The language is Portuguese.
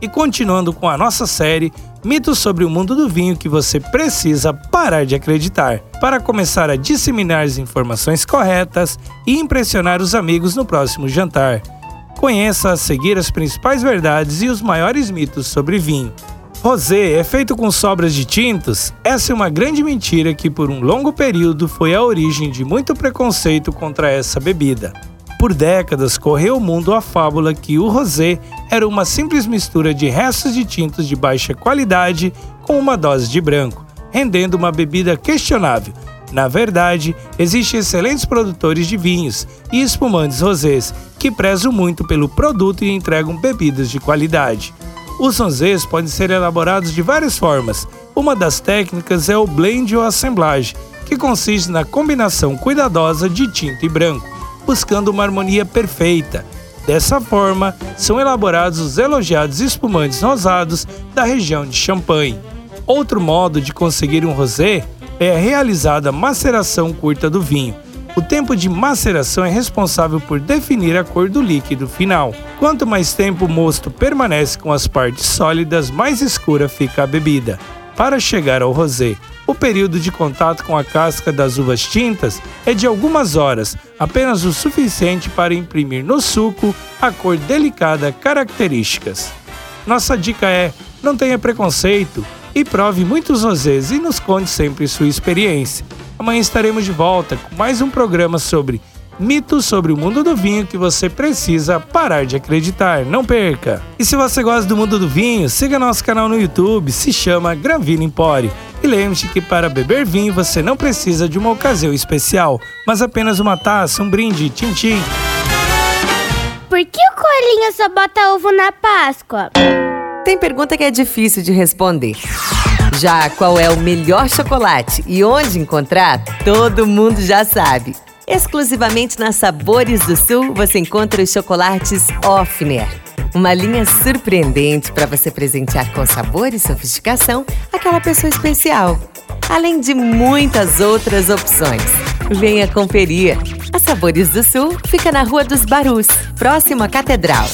E continuando com a nossa série Mitos sobre o mundo do vinho que você precisa parar de acreditar, para começar a disseminar as informações corretas e impressionar os amigos no próximo jantar. Conheça a seguir as principais verdades e os maiores mitos sobre vinho. Rosé é feito com sobras de tintos? Essa é uma grande mentira que por um longo período foi a origem de muito preconceito contra essa bebida. Por décadas correu o mundo a fábula que o rosé era uma simples mistura de restos de tintos de baixa qualidade com uma dose de branco, rendendo uma bebida questionável. Na verdade, existem excelentes produtores de vinhos e espumantes rosés que prezam muito pelo produto e entregam bebidas de qualidade. Os rosés podem ser elaborados de várias formas. Uma das técnicas é o blend ou assemblage, que consiste na combinação cuidadosa de tinto e branco buscando uma harmonia perfeita. Dessa forma, são elaborados os elogiados espumantes rosados da região de Champagne. Outro modo de conseguir um rosé é a realizada maceração curta do vinho. O tempo de maceração é responsável por definir a cor do líquido final. Quanto mais tempo o mosto permanece com as partes sólidas, mais escura fica a bebida. Para chegar ao rosé, o período de contato com a casca das uvas tintas é de algumas horas, apenas o suficiente para imprimir no suco a cor delicada características. Nossa dica é: não tenha preconceito e prove muitos rosés e nos conte sempre sua experiência. Amanhã estaremos de volta com mais um programa sobre mitos sobre o mundo do vinho que você precisa parar de acreditar. Não perca! E se você gosta do mundo do vinho, siga nosso canal no YouTube, se chama Granvino Empório. E lembre-se que para beber vinho você não precisa de uma ocasião especial, mas apenas uma taça, um brinde, tchim-tchim. Por que o coelhinho só bota ovo na Páscoa? Tem pergunta que é difícil de responder. Já qual é o melhor chocolate e onde encontrar, todo mundo já sabe. Exclusivamente na Sabores do Sul você encontra os chocolates Offner uma linha surpreendente para você presentear com sabor e sofisticação aquela pessoa especial. Além de muitas outras opções. Venha conferir. A Sabores do Sul fica na Rua dos Barus, próximo à Catedral.